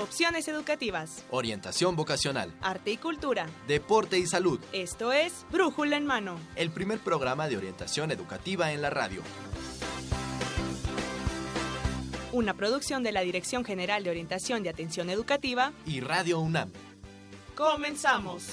opciones educativas, orientación vocacional, arte y cultura, deporte y salud. Esto es Brújula en Mano, el primer programa de orientación educativa en la radio. Una producción de la Dirección General de Orientación y Atención Educativa y Radio UNAM. Comenzamos.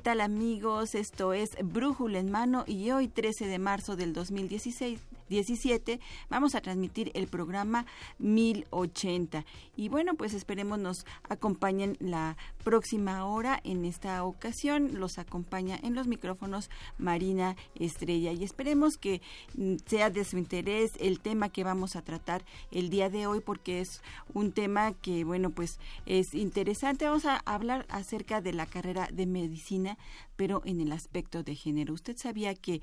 Tal amigos? Esto es Brújula en Mano y hoy 13 de marzo del 2016 17 vamos a transmitir el programa 1080. Y bueno, pues esperemos nos acompañen la próxima hora. En esta ocasión los acompaña en los micrófonos Marina Estrella y esperemos que mm, sea de su interés el tema que vamos a tratar el día de hoy porque es un tema que bueno pues es interesante. Vamos a hablar acerca de la carrera de medicina pero en el aspecto de género. ¿Usted sabía que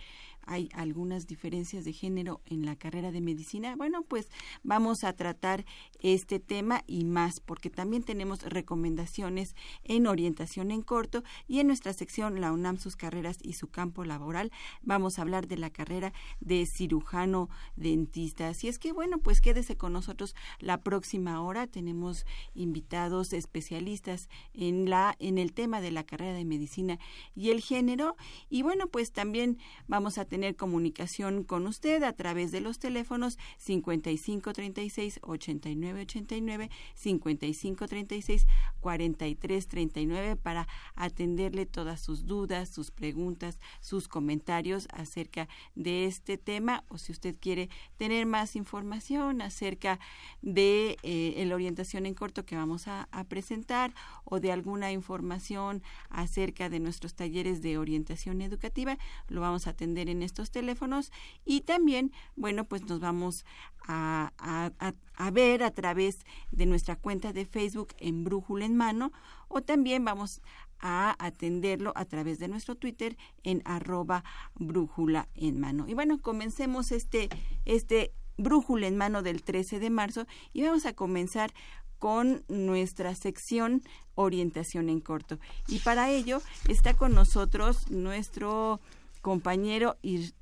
hay algunas diferencias de género en la carrera de medicina. Bueno, pues vamos a tratar este tema y más, porque también tenemos recomendaciones en orientación en corto y en nuestra sección La UNAM, sus carreras y su campo laboral. Vamos a hablar de la carrera de cirujano dentista. Así es que, bueno, pues quédese con nosotros la próxima hora. Tenemos invitados especialistas en, la, en el tema de la carrera de medicina y el género. Y bueno, pues también vamos a tener tener comunicación con usted a través de los teléfonos 5536 8989 5536 4339 para atenderle todas sus dudas, sus preguntas, sus comentarios acerca de este tema. O si usted quiere tener más información acerca de eh, la orientación en corto que vamos a, a presentar o de alguna información acerca de nuestros talleres de orientación educativa, lo vamos a atender en estos teléfonos y también, bueno, pues nos vamos a, a, ver a través de nuestra cuenta de Facebook en Brújula en Mano o también vamos a atenderlo a través de nuestro Twitter en arroba brújula en mano. Y bueno, comencemos este, este brújula en mano del 13 de marzo y vamos a comenzar con nuestra sección orientación en corto. Y para ello está con nosotros nuestro compañero y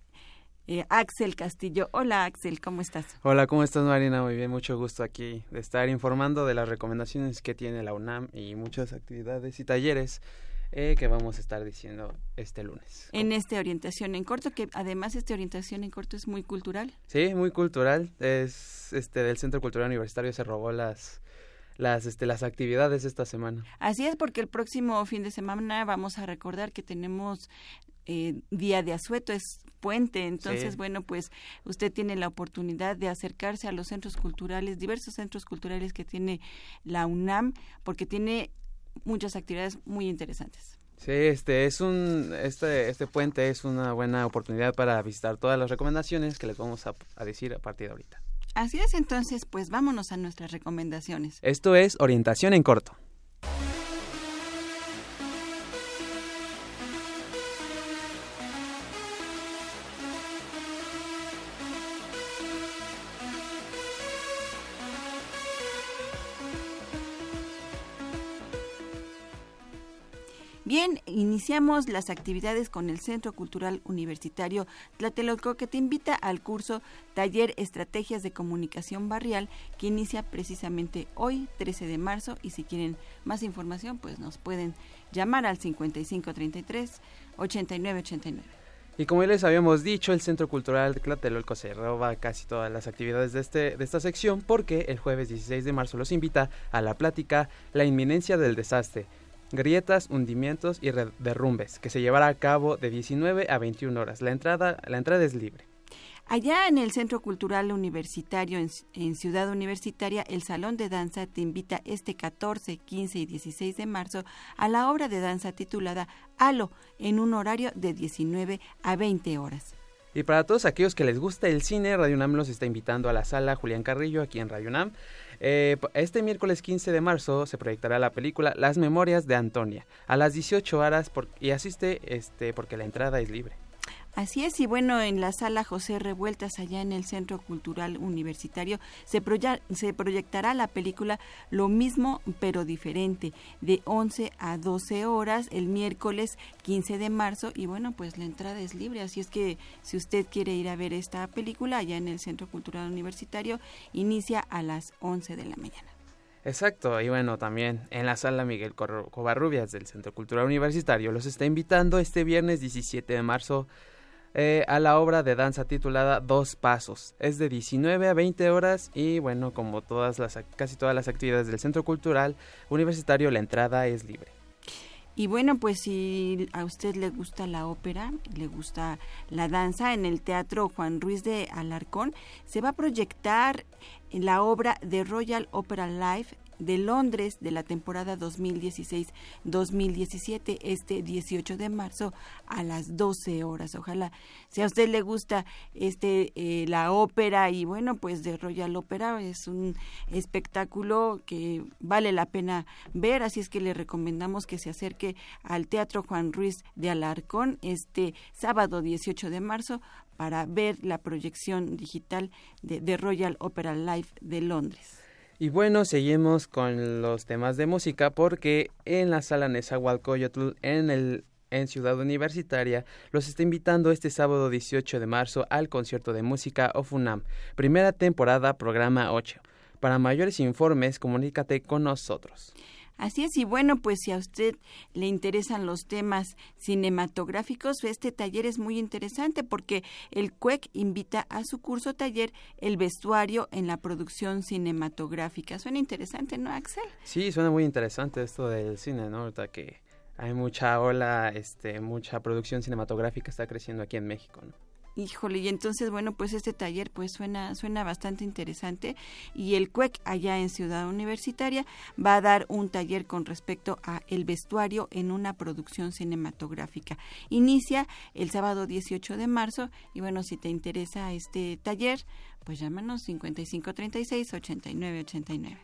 eh, Axel Castillo. Hola Axel, ¿cómo estás? Hola, ¿cómo estás Marina? Muy bien, mucho gusto aquí de estar informando de las recomendaciones que tiene la UNAM y muchas actividades y talleres eh, que vamos a estar diciendo este lunes. En esta orientación en corto, que además esta orientación en corto es muy cultural. Sí, muy cultural. Es este del Centro Cultural Universitario se robó las las, este, las actividades esta semana. Así es, porque el próximo fin de semana vamos a recordar que tenemos eh, día de asueto, es puente. Entonces, bueno, pues usted tiene la oportunidad de acercarse a los centros culturales, diversos centros culturales que tiene la UNAM, porque tiene muchas actividades muy interesantes. Sí, este es un este este puente es una buena oportunidad para visitar todas las recomendaciones que les vamos a, a decir a partir de ahorita. Así es, entonces, pues vámonos a nuestras recomendaciones. Esto es orientación en corto. Bien, iniciamos las actividades con el Centro Cultural Universitario Tlatelolco que te invita al curso Taller Estrategias de Comunicación Barrial que inicia precisamente hoy, 13 de marzo y si quieren más información pues nos pueden llamar al 5533 8989. Y como ya les habíamos dicho, el Centro Cultural de Tlatelolco se roba casi todas las actividades de, este, de esta sección porque el jueves 16 de marzo los invita a la plática La inminencia del desastre, grietas, hundimientos y derrumbes, que se llevará a cabo de 19 a 21 horas. La entrada, la entrada es libre. Allá en el Centro Cultural Universitario, en, Ciudad Universitaria, el Salón de Danza te invita este 14, 15 y 16 de marzo a la obra de danza titulada Halo, en un horario de 19 a 20 horas. Y para todos aquellos que les gusta el cine, Radio UNAM los está invitando a la sala Julián Carrillo aquí en Radio UNAM. Eh, este miércoles 15 de marzo se proyectará la película Las Memorias de Antonia a las 18 horas y asiste este, porque la entrada es libre. Así es, y bueno, en la sala José Revueltas, allá en el Centro Cultural Universitario, se, se proyectará la película Lo mismo pero diferente, de 11 a 12 horas, el miércoles 15 de marzo, y bueno, pues la entrada es libre, así es que si usted quiere ir a ver esta película, allá en el Centro Cultural Universitario, inicia a las 11 de la mañana. Exacto, y bueno, también en la sala Miguel Covarrubias del Centro Cultural Universitario los está invitando este viernes 17 de marzo eh, a la obra de danza titulada Dos Pasos. Es de 19 a 20 horas y bueno, como todas las, casi todas las actividades del Centro Cultural Universitario, la entrada es libre. Y bueno, pues si a usted le gusta la ópera, le gusta la danza, en el Teatro Juan Ruiz de Alarcón se va a proyectar la obra de Royal Opera Live de Londres de la temporada 2016-2017 este 18 de marzo a las 12 horas. Ojalá si a usted le gusta este eh, la ópera y bueno, pues de Royal Opera es un espectáculo que vale la pena ver, así es que le recomendamos que se acerque al Teatro Juan Ruiz de Alarcón este sábado 18 de marzo para ver la proyección digital de, de Royal Opera Live de Londres. Y bueno, seguimos con los temas de música porque en la sala Nezahualcóyotl en el en Ciudad Universitaria los está invitando este sábado 18 de marzo al concierto de música OFUNAM, primera temporada, programa 8. Para mayores informes, comunícate con nosotros. Así es, y bueno, pues si a usted le interesan los temas cinematográficos, este taller es muy interesante porque el CUEC invita a su curso taller el vestuario en la producción cinematográfica. Suena interesante, ¿no, Axel? Sí, suena muy interesante esto del cine, ¿no? Ahorita que hay mucha ola, este, mucha producción cinematográfica está creciendo aquí en México, ¿no? Híjole, y entonces, bueno, pues este taller pues suena, suena bastante interesante y el CUEC allá en Ciudad Universitaria va a dar un taller con respecto a el vestuario en una producción cinematográfica. Inicia el sábado 18 de marzo y bueno, si te interesa este taller, pues llámanos 5536 8989.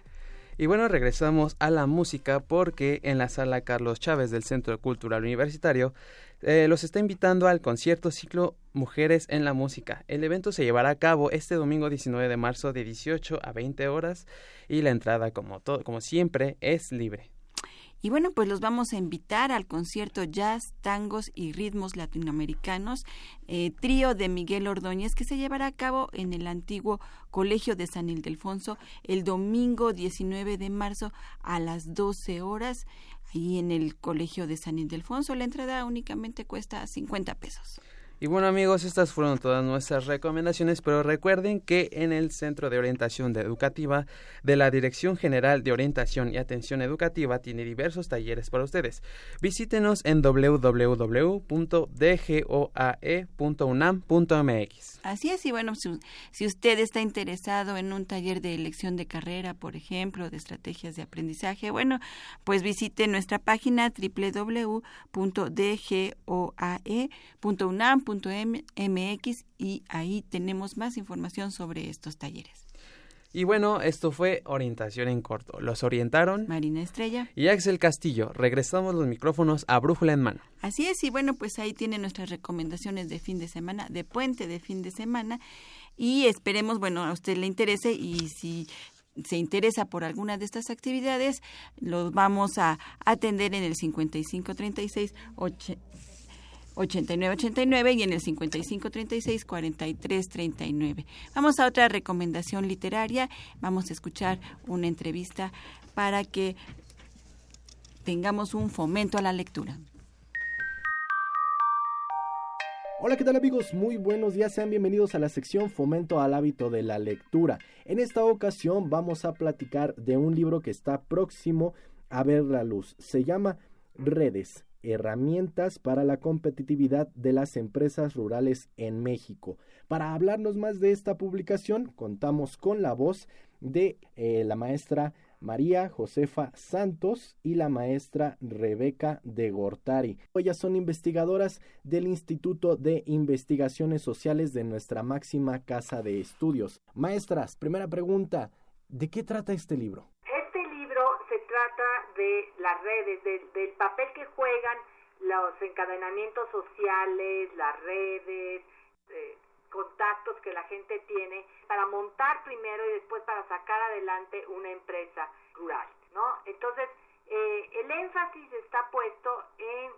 Y bueno, regresamos a la música porque en la sala Carlos Chávez del Centro Cultural Universitario eh, los está invitando al concierto ciclo Mujeres en la Música. El evento se llevará a cabo este domingo 19 de marzo de 18 a 20 horas y la entrada, como, todo, como siempre, es libre. Y bueno, pues los vamos a invitar al concierto Jazz, Tangos y Ritmos Latinoamericanos, eh, trío de Miguel Ordóñez, que se llevará a cabo en el antiguo Colegio de San Ildefonso el domingo 19 de marzo a las 12 horas ahí en el Colegio de San Ildefonso. La entrada únicamente cuesta 50 pesos. Y bueno amigos, estas fueron todas nuestras recomendaciones, pero recuerden que en el Centro de Orientación Educativa de la Dirección General de Orientación y Atención Educativa tiene diversos talleres para ustedes. Visítenos en www.dgoae.unam.mx. Así es, y bueno, si, si, usted está interesado en un taller de elección de carrera, por ejemplo, de estrategias de aprendizaje, bueno, pues visite nuestra página www.dgoae.unam.mx y ahí tenemos más información sobre estos talleres. Y bueno, esto fue Orientación en Corto. Los orientaron Marina Estrella y Axel Castillo. Regresamos los micrófonos a Brújula en Mano. Así es, y bueno, pues ahí tienen nuestras recomendaciones de fin de semana, de puente de fin de semana. Y esperemos, bueno, a usted le interese y si se interesa por alguna de estas actividades, los vamos a atender en el 5536 8989 y en el 5536 4339. Vamos a otra recomendación literaria. Vamos a escuchar una entrevista para que tengamos un fomento a la lectura. Hola, ¿qué tal amigos? Muy buenos días, sean bienvenidos a la sección Fomento al hábito de la lectura. En esta ocasión vamos a platicar de un libro que está próximo a ver la luz. Se llama Redes, herramientas para la competitividad de las empresas rurales en México. Para hablarnos más de esta publicación, contamos con la voz de eh, la maestra María Josefa Santos y la maestra Rebeca de Gortari. Ellas son investigadoras del Instituto de Investigaciones Sociales de nuestra máxima casa de estudios. Maestras, primera pregunta, ¿de qué trata este libro? Las redes, del papel que juegan los encadenamientos sociales, las redes, eh, contactos que la gente tiene para montar primero y después para sacar adelante una empresa rural, ¿no? Entonces, eh, el énfasis está puesto en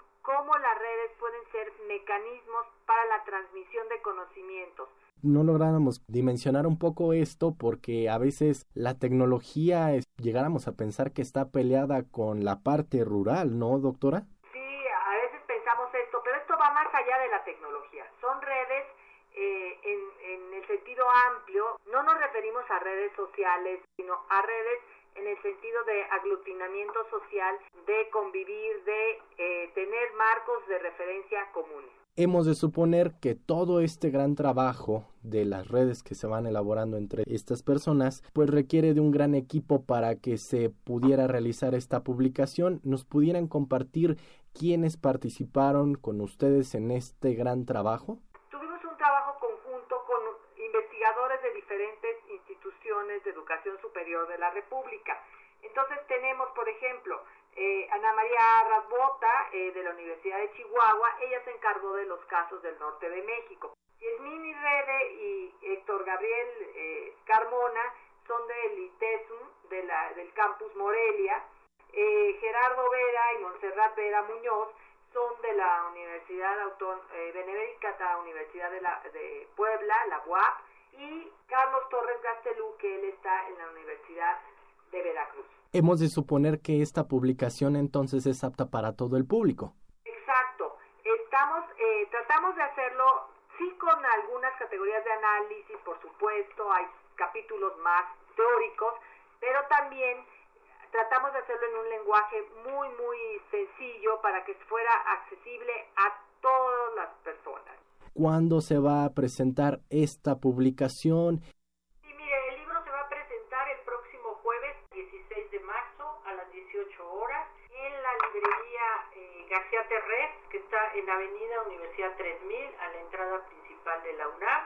pueden ser mecanismos para la transmisión de conocimientos. No lográramos dimensionar un poco esto porque a veces la tecnología llegáramos a pensar que está peleada con la parte rural, ¿no, doctora? Sí, a veces pensamos esto, pero esto va más allá de la tecnología. Son redes eh, en, el sentido amplio, no nos referimos a redes sociales, sino a redes en el sentido de aglutinamiento social, de convivir, de eh, tener marcos de referencia comunes. Hemos de suponer que todo este gran trabajo de las redes que se van elaborando entre estas personas, pues requiere de un gran equipo para que se pudiera realizar esta publicación. ¿Nos pudieran compartir quiénes participaron con ustedes en este gran trabajo? de diferentes instituciones de de la República. Entonces tenemos, por ejemplo, eh, Ana María Rasbota eh, de la Universidad de Chihuahua, ella se encargó de los casos del norte de México. Yasmini Rede y Héctor Gabriel eh, Carmona son del ITESUM, de la, del campus Morelia. Gerardo Vera y Montserrat Vera Muñoz son de la Universidad Autónoma, Benemérita Universidad de, la, de Puebla, la UAP y Carlos Torres Gastelú, que él está en la Universidad de Veracruz. Hemos de suponer que esta publicación entonces es apta para todo el público. Exacto. Estamos, eh, tratamos de hacerlo, sí con algunas categorías de análisis, por supuesto, hay capítulos más teóricos, pero también tratamos de hacerlo en un lenguaje muy, muy sencillo para que fuera accesible a todas las personas cuándo se va a presentar esta publicación. Sí, el libro se va a presentar el próximo jueves 16 de marzo a las 18 horas en la librería eh, García Terrés, que está en la avenida Universidad 3000, a la entrada principal de la UNAM.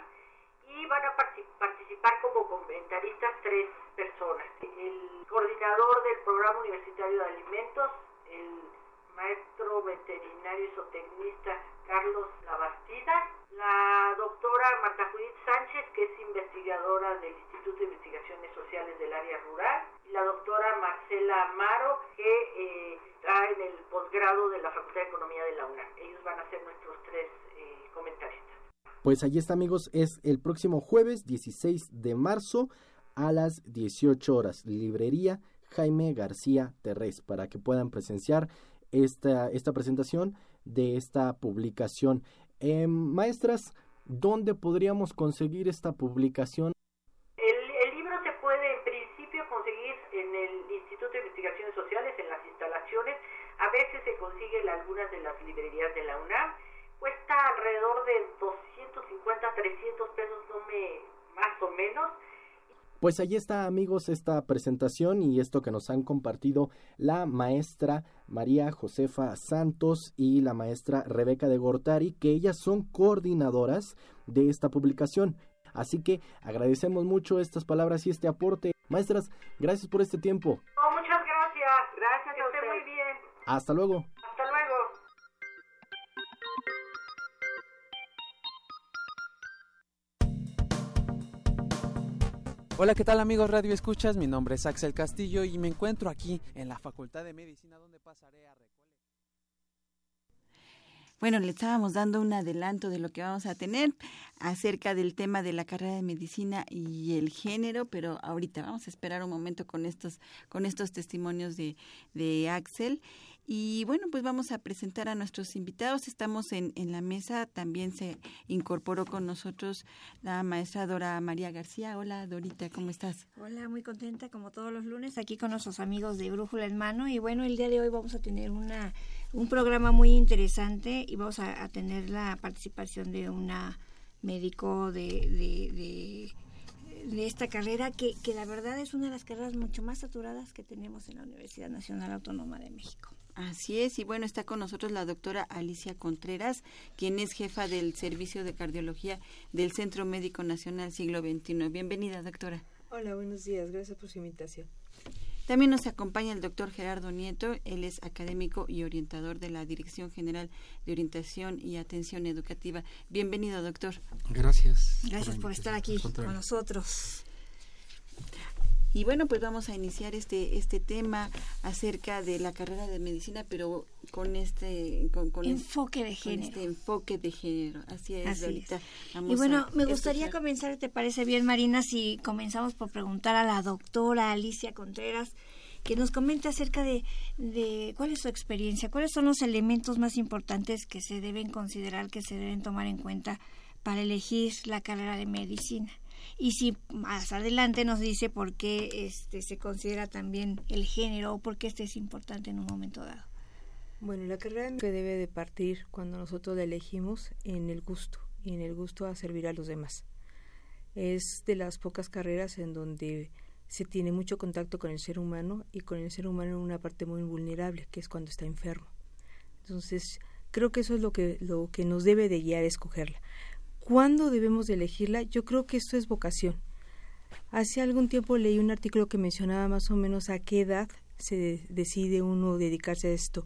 Y van a participar como comentaristas tres personas. El coordinador del programa universitario de alimentos, el maestro veterinario y zootecnista Carlos Labastida, la doctora Marta Judith Sánchez, que es investigadora del Instituto de Investigaciones Sociales del área rural, y la doctora Marcela Amaro, que eh, está en el posgrado de la Facultad de Economía de la UNAM. Ellos van a ser nuestros tres eh, comentaristas. Pues allí está amigos, es el próximo jueves 16 de marzo a las 18 horas, librería Jaime García Terrés, para que puedan presenciar esta, esta presentación de esta publicación. Eh, maestras, ¿dónde podríamos conseguir esta publicación? El, libro se puede en principio conseguir en el Instituto de Investigaciones Sociales, en las instalaciones. A veces se consigue en algunas de las librerías de la UNAM. Cuesta alrededor de 250, 300 pesos, no me, más o menos pues ahí está amigos esta presentación y esto que nos han compartido la maestra María Josefa Santos y la maestra Rebeca de Gortari, que ellas son coordinadoras de esta publicación. Así que agradecemos mucho estas palabras y este aporte. Maestras, gracias por este tiempo. muchas gracias. Gracias a usted. muy bien. Hasta luego. Hola, ¿qué tal amigos Radio Escuchas? Mi nombre es Axel Castillo y me encuentro aquí en la Facultad de Medicina donde pasaré a bueno, le estábamos dando un adelanto de lo que vamos a tener acerca del tema de la carrera de medicina y el género, pero ahorita vamos a esperar un momento con estos, con estos testimonios de, de Axel. Y bueno, pues vamos a presentar a nuestros invitados. Estamos en, en la mesa. También se incorporó con nosotros la maestra Dora María García. Hola, Dorita, ¿cómo estás? Hola, muy contenta como todos los lunes aquí con nuestros amigos de Brújula en Mano. Y bueno, el día de hoy vamos a tener una, un programa muy interesante y vamos a, tener la participación de una médico de, de de esta carrera que, que la verdad es una de las carreras mucho más saturadas que tenemos en la Universidad Nacional Autónoma de México. Así es, y bueno, está con nosotros la doctora Alicia Contreras, quien es jefa del Servicio de Cardiología del Centro Médico Nacional Siglo XXI. Bienvenida, doctora. Hola, buenos días, gracias por su invitación. También nos acompaña el doctor Gerardo Nieto, él es académico y orientador de la Dirección General de Orientación y Atención Educativa. Bienvenido, doctor. Gracias. Gracias por estar aquí con nosotros. Y bueno, pues vamos a iniciar este este tema acerca de la carrera de medicina, pero con este con, enfoque de género. este enfoque de género. Así es, ahorita. y bueno, me gustaría comenzar, ¿te parece bien, Marina, si comenzamos por preguntar a la doctora Alicia Contreras que nos comente acerca de, de cuál es su experiencia, cuáles son los elementos más importantes que se deben considerar, que se deben tomar en cuenta para elegir la carrera de medicina y si más adelante nos dice por qué este, se considera también el género o por qué este es importante en un momento dado. Bueno, la carrera que debe de partir cuando nosotros la elegimos en el gusto y en el gusto a servir a los demás. Es de las pocas carreras en donde se tiene mucho contacto con el ser humano y con el ser humano en una parte muy vulnerable, que es cuando está enfermo. Entonces, creo que eso es lo que, lo que nos debe de guiar a escogerla. ¿Cuándo debemos de elegirla? Yo creo que esto es vocación. Hace algún tiempo leí un artículo que mencionaba más o menos a qué edad se decide uno dedicarse a esto.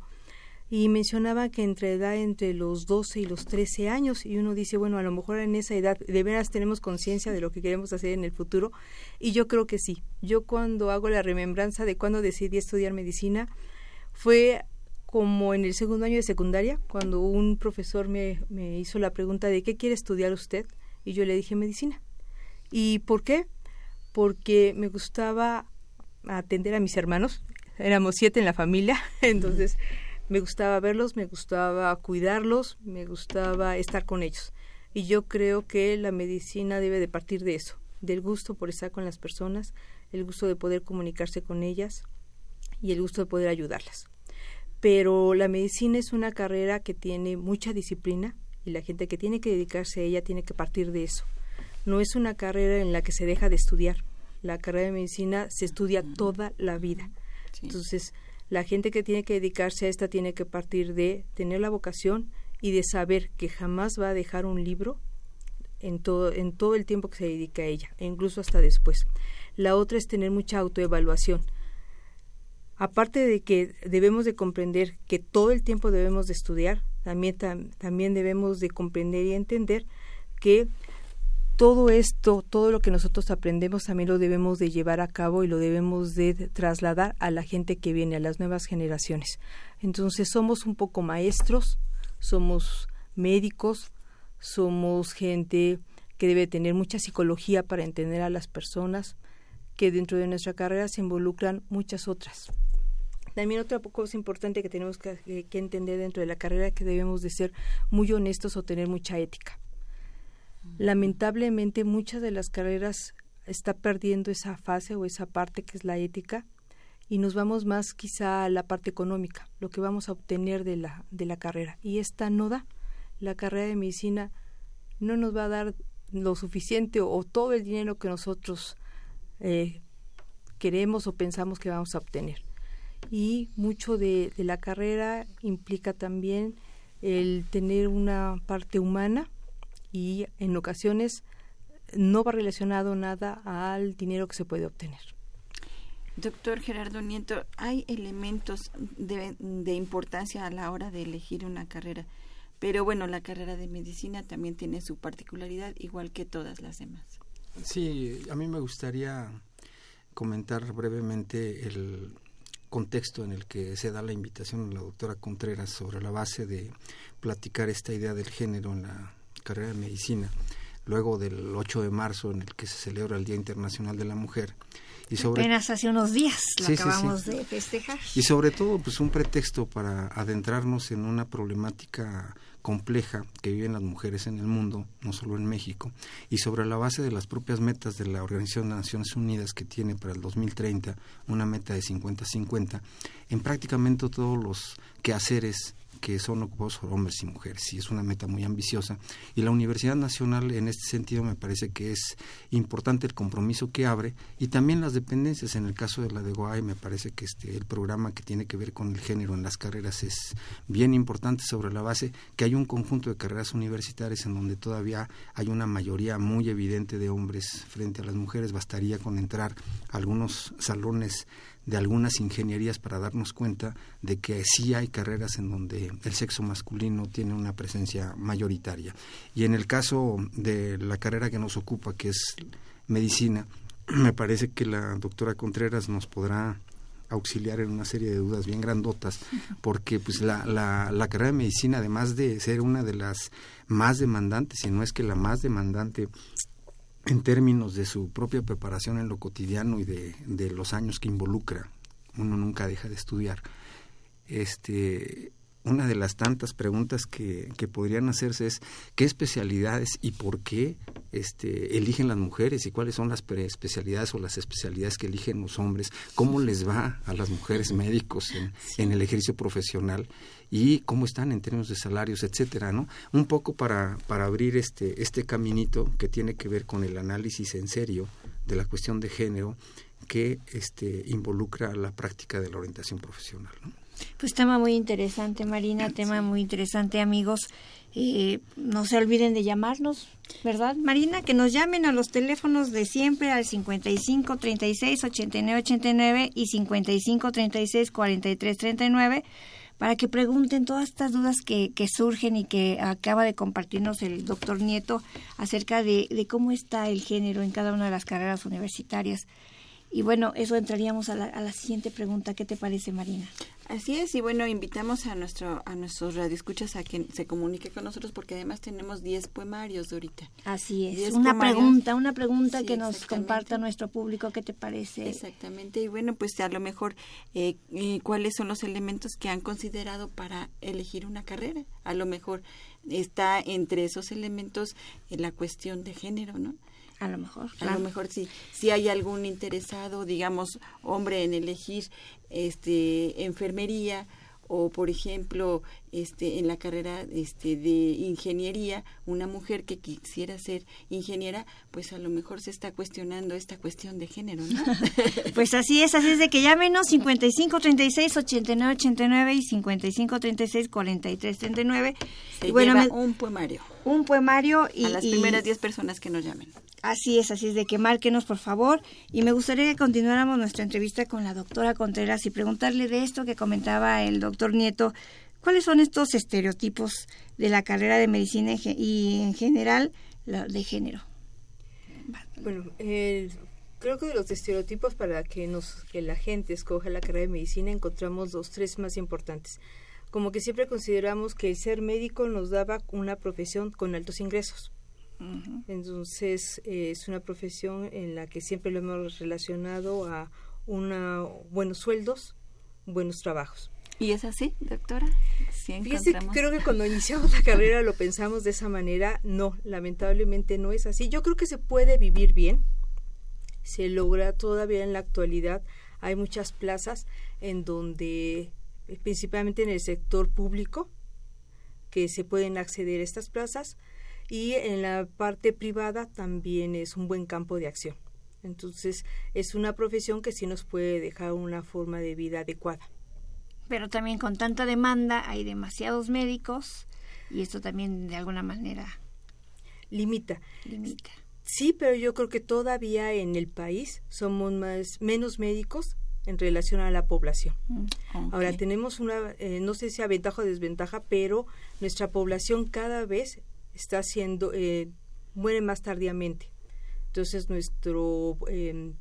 Y mencionaba que entre edad entre los 12 y los 13 años, y uno dice, bueno, a lo mejor en esa edad de veras tenemos conciencia de lo que queremos hacer en el futuro, y yo creo que sí. Yo cuando hago la remembranza de cuando decidí estudiar medicina, fue como en el segundo año de secundaria, cuando un profesor me, me hizo la pregunta de qué quiere estudiar usted, y yo le dije medicina. ¿Y por qué? Porque me gustaba atender a mis hermanos, éramos siete en la familia, entonces me gustaba verlos, me gustaba cuidarlos, me gustaba estar con ellos. Y yo creo que la medicina debe de partir de eso, del gusto por estar con las personas, el gusto de poder comunicarse con ellas y el gusto de poder ayudarlas pero la medicina es una carrera que tiene mucha disciplina y la gente que tiene que dedicarse a ella tiene que partir de eso. No es una carrera en la que se deja de estudiar. La carrera de medicina se estudia toda la vida. Entonces, la gente que tiene que dedicarse a esta tiene que partir de tener la vocación y de saber que jamás va a dejar un libro en todo, en todo el tiempo que se dedica a ella, e incluso hasta después. La otra es tener mucha autoevaluación aparte de que debemos de comprender que todo el tiempo debemos de estudiar, también, también debemos de comprender y entender que todo esto, todo lo que nosotros aprendemos también lo debemos de llevar a cabo y lo debemos de trasladar a la gente que viene, a las nuevas generaciones. Entonces somos un poco maestros, somos médicos, somos gente que debe tener mucha psicología para entender a las personas, que dentro de nuestra carrera se involucran muchas otras. También otra cosa importante que tenemos que, entender dentro de la carrera es que debemos de ser muy honestos o tener mucha ética. Lamentablemente muchas de las carreras está perdiendo esa fase o esa parte que es la ética y nos vamos más quizá a la parte económica, lo que vamos a obtener de la, de la carrera. Y esta no da. La carrera de medicina no nos va a dar lo suficiente o, todo el dinero que nosotros eh, queremos o pensamos que vamos a obtener y mucho de, la carrera implica también el tener una parte humana y en ocasiones no va relacionado nada al dinero que se puede obtener. Doctor Gerardo Nieto, ¿hay elementos de, de, importancia a la hora de elegir una carrera? Pero bueno, la carrera de medicina también tiene su particularidad, igual que todas las demás. Sí, a mí me gustaría comentar brevemente el, contexto en el que se da la invitación a la doctora Contreras sobre la base de platicar esta idea del género en la carrera de medicina, luego del 8 de marzo en el que se celebra el Día Internacional de la Mujer. Y sobre, Apenas hace unos días lo acabamos de festejar. Y sobre todo, pues un pretexto para adentrarnos en una problemática compleja que viven las mujeres en el mundo, no solo en México, y sobre la base de las propias metas de la Organización de Naciones Unidas que tiene para el 2030 una meta de 50-50, en prácticamente todos los quehaceres que son ocupados por hombres y mujeres. Y es una meta muy ambiciosa. Y la Universidad Nacional, en este sentido, me parece que es importante el compromiso que abre y también las dependencias. En el caso de la de Guay, me parece que este, el programa que tiene que ver con el género en las carreras es bien importante sobre la base que hay un conjunto de carreras universitarias en donde todavía hay una mayoría muy evidente de hombres frente a las mujeres. Bastaría con entrar a algunos salones de algunas ingenierías para darnos cuenta de que sí hay carreras en donde el sexo masculino tiene una presencia mayoritaria. Y en el caso de la carrera que nos ocupa, que es medicina, me parece que la doctora Contreras nos podrá auxiliar en una serie de dudas bien grandotas, porque pues la, la, la carrera de medicina, además de ser una de las más demandantes, si no es que la más demandante en términos de su propia preparación en lo cotidiano y de, de, los años que involucra, uno nunca deja de estudiar. Este, una de las tantas preguntas que, que podrían hacerse es qué especialidades y por qué este, eligen las mujeres y cuáles son las especialidades o las especialidades que eligen los hombres, cómo les va a las mujeres médicos en, en el ejercicio profesional y cómo están en términos de salarios, etcétera, ¿no? Un poco para, para abrir este, este caminito que tiene que ver con el análisis en serio de la cuestión de género que este, involucra la práctica de la orientación profesional, ¿no? Pues tema muy interesante, Marina, tema muy interesante, amigos. Eh, no se olviden de llamarnos, ¿verdad, Marina? Que nos llamen a los teléfonos de siempre al 55 36 89 89 y 55 36 43 39 para que pregunten todas estas dudas que, que surgen y que acaba de compartirnos el doctor Nieto acerca de, de cómo está el género en cada una de las carreras universitarias. Y bueno, eso entraríamos a la, a la siguiente pregunta. ¿Qué te parece, Marina? Así es, y bueno, invitamos a nuestro a nuestros radioescuchas a que se comunique con nosotros porque además tenemos 10 poemarios de ahorita. Así es. Una pregunta, una pregunta sí, que nos comparta nuestro público, ¿qué te parece? Exactamente, y bueno, pues a lo mejor eh, eh, cuáles son los elementos que han considerado para elegir una carrera. A lo mejor está entre esos elementos eh, la cuestión de género, ¿no? A lo mejor. Claro. A lo mejor sí. Si hay algún interesado, digamos, hombre en elegir este enfermería o por ejemplo este en la carrera este de ingeniería una mujer que quisiera ser ingeniera pues a lo mejor se está cuestionando esta cuestión de género ¿no? pues así es así es de que llámenos 55 36 89 89 y 55 36 43 39 se y bueno me, un poemario un poemario y a las primeras 10 personas que nos llamen Así es, así es de que márquenos por favor y me gustaría que continuáramos nuestra entrevista con la doctora Contreras y preguntarle de esto que comentaba el doctor Nieto, ¿cuáles son estos estereotipos de la carrera de medicina y en general de género? Bueno, eh, creo que de los estereotipos para que, nos, que la gente escoja la carrera de medicina encontramos dos, tres más importantes. Como que siempre consideramos que el ser médico nos daba una profesión con altos ingresos entonces eh, es una profesión en la que siempre lo hemos relacionado a una, buenos sueldos, buenos trabajos. ¿Y es así, doctora? ¿Sí Fíjese, creo que cuando iniciamos la carrera lo pensamos de esa manera. No, lamentablemente no es así. Yo creo que se puede vivir bien. Se logra todavía en la actualidad. Hay muchas plazas en donde, principalmente en el sector público, que se pueden acceder a estas plazas y en la parte privada también es un buen campo de acción. Entonces es una profesión que sí nos puede dejar una forma de vida adecuada. Pero también con tanta demanda hay demasiados médicos y esto también de alguna manera limita. Limita. Sí, pero yo creo que todavía en el país somos más menos médicos en relación a la población. Mm, okay. Ahora tenemos una, eh, no sé si a ventaja o desventaja, pero nuestra población cada vez está haciendo, eh, muere más tardíamente. Entonces nuestro, eh,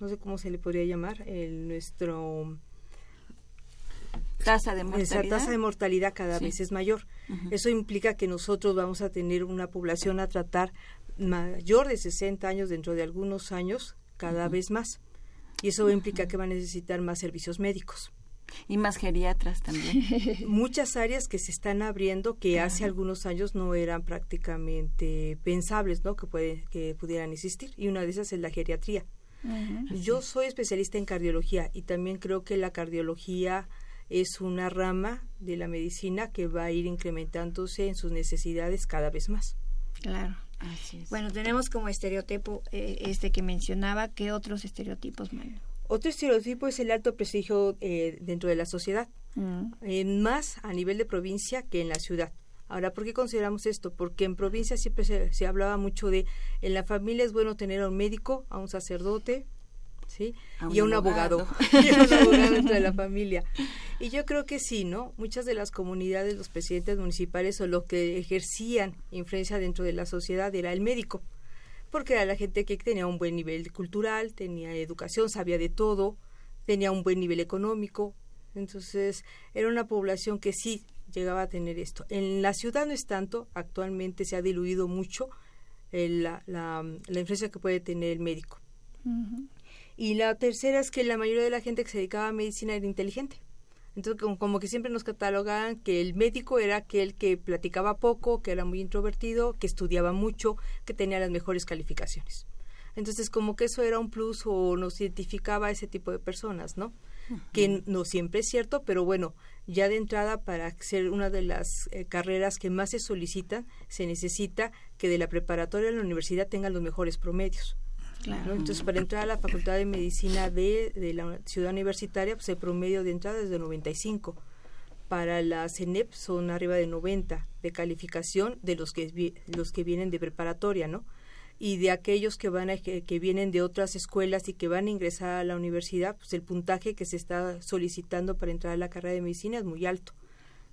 no sé cómo se le podría llamar, el, nuestro tasa de mortalidad. Esa tasa de mortalidad cada sí. vez es mayor. Uh -huh. Eso implica que nosotros vamos a tener una población a tratar mayor de 60 años dentro de algunos años cada uh -huh. vez más. Y eso implica que va a necesitar más servicios médicos. Y más geriatras también. Muchas áreas que se están abriendo que Ajá. hace algunos años no eran prácticamente pensables, ¿no? Que, puede, que pudieran existir. Y una de esas es la geriatría. Ajá. Yo soy especialista en cardiología y también creo que la cardiología es una rama de la medicina que va a ir incrementándose en sus necesidades cada vez más. Claro. Bueno, tenemos como estereotipo eh, este que mencionaba, ¿qué otros estereotipos? Otro estereotipo es el alto prestigio eh, dentro de la sociedad, mm. más a nivel de provincia que en la ciudad. Ahora, ¿por qué consideramos esto? Porque en provincia siempre se, se hablaba mucho de, en la familia es bueno tener a un médico, a un sacerdote, ¿sí? y a un abogado, y a un abogado dentro de la familia. Y yo creo que sí, ¿no? Muchas de las comunidades, los presidentes municipales o los que ejercían influencia dentro de la sociedad era el médico, porque era la gente que tenía un buen nivel cultural, tenía educación, sabía de todo, tenía un buen nivel económico, entonces era una población que sí llegaba a tener esto. En la ciudad no es tanto, actualmente se ha diluido mucho eh, la, la, la influencia que puede tener el médico. Y la tercera es que la mayoría de la gente que se dedicaba a medicina era inteligente. Entonces, como, que siempre nos catalogaban que el médico era aquel que platicaba poco, que era muy introvertido, que estudiaba mucho, que tenía las mejores calificaciones. Entonces, como que eso era un plus o nos identificaba a ese tipo de personas, ¿no? Que no siempre es cierto, pero bueno, ya de entrada para ser una de las eh, carreras que más se solicitan, se necesita que de la preparatoria a la universidad tengan los mejores promedios. Entonces, para entrar a la Facultad de Medicina de, de la ciudad universitaria, pues el promedio de entrada es de 95. Para la CENEP son arriba de 90 de calificación de los que, los que vienen de preparatoria, ¿no? Y de aquellos que, van a, que, vienen de otras escuelas y que van a ingresar a la universidad, pues el puntaje que se está solicitando para entrar a la carrera de medicina es muy alto.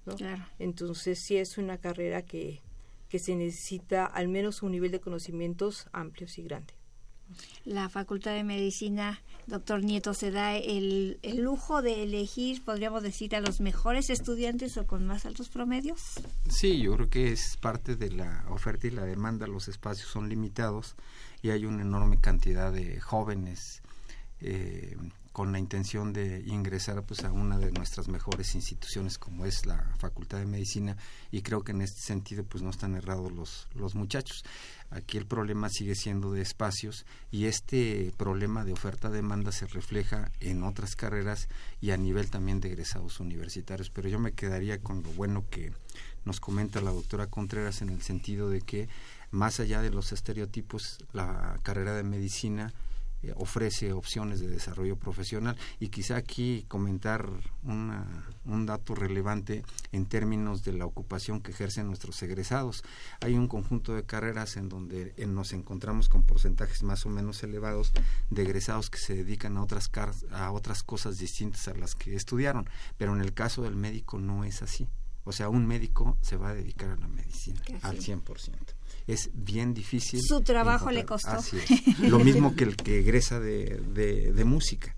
¿no? Entonces, sí es una carrera que, que se necesita al menos un nivel de conocimientos amplios y grande la Facultad de Medicina, doctor Nieto, se da el, el, lujo de elegir, podríamos decir, a los mejores estudiantes o con más altos promedios? Sí, yo creo que es parte de la oferta y la demanda. Los espacios son limitados y hay una enorme cantidad de jóvenes eh, con la intención de ingresar pues a una de nuestras mejores instituciones como es la Facultad de Medicina y creo que en este sentido pues no están errados los los muchachos. Aquí el problema sigue siendo de espacios y este problema de oferta-demanda se refleja en otras carreras y a nivel también de egresados universitarios. Pero yo me quedaría con lo bueno que nos comenta la doctora Contreras en el sentido de que más allá de los estereotipos, la carrera de medicina eh, ofrece opciones de desarrollo profesional y quizá aquí comentar un dato relevante en términos de la ocupación que ejercen nuestros egresados. Hay un conjunto de carreras en donde nos encontramos con porcentajes más o menos elevados de egresados que se dedican a otras, a otras cosas distintas a las que estudiaron, pero en el caso del médico no es así. O sea, un médico se va a dedicar a la medicina al 100% es bien difícil. Su trabajo le costó. Lo mismo que el que egresa de, de, música.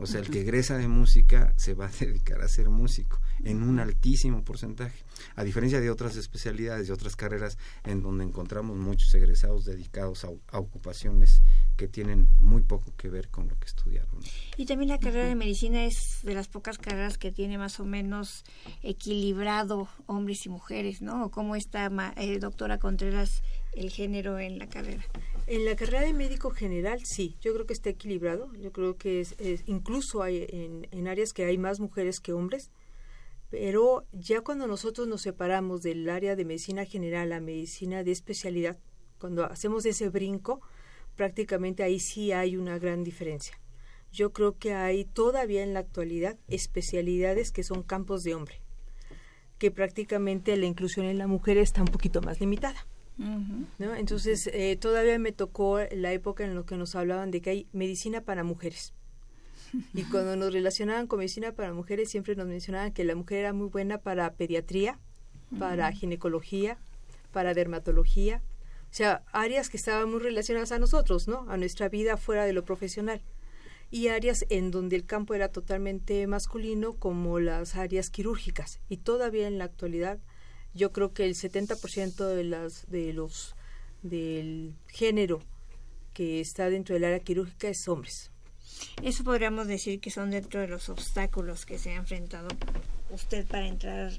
O sea, el que egresa de música se va a dedicar a ser músico en un altísimo porcentaje, a diferencia de otras especialidades, de otras carreras en donde encontramos muchos egresados dedicados a, ocupaciones que tienen muy poco que ver con lo que estudiaron. Y también la carrera de medicina es de las pocas carreras que tiene más o menos equilibrado hombres y mujeres, ¿no? ¿Cómo está, eh, doctora Contreras, el género en la carrera? En la carrera de médico general, sí, yo creo que está equilibrado. Yo creo que es, incluso hay en, en, áreas que hay más mujeres que hombres, pero ya cuando nosotros nos separamos del área de medicina general a medicina de especialidad, cuando hacemos ese brinco, prácticamente ahí sí hay una gran diferencia. Yo creo que hay todavía en la actualidad especialidades que son campos de hombre, que prácticamente la inclusión en la mujer está un poquito más limitada. ¿No? Entonces, eh, todavía me tocó la época en la que nos hablaban de que hay medicina para mujeres. Y cuando nos relacionaban con medicina para mujeres, siempre nos mencionaban que la mujer era muy buena para pediatría, para ginecología, para dermatología, o sea, áreas que estaban muy relacionadas a nosotros, ¿no? A nuestra vida fuera de lo profesional. Y áreas en donde el campo era totalmente masculino, como las áreas quirúrgicas. Y todavía en la actualidad yo creo que el 70% de las de los del género que está dentro del área quirúrgica es hombres. Eso podríamos decir que son dentro de los obstáculos que se ha enfrentado usted para entrar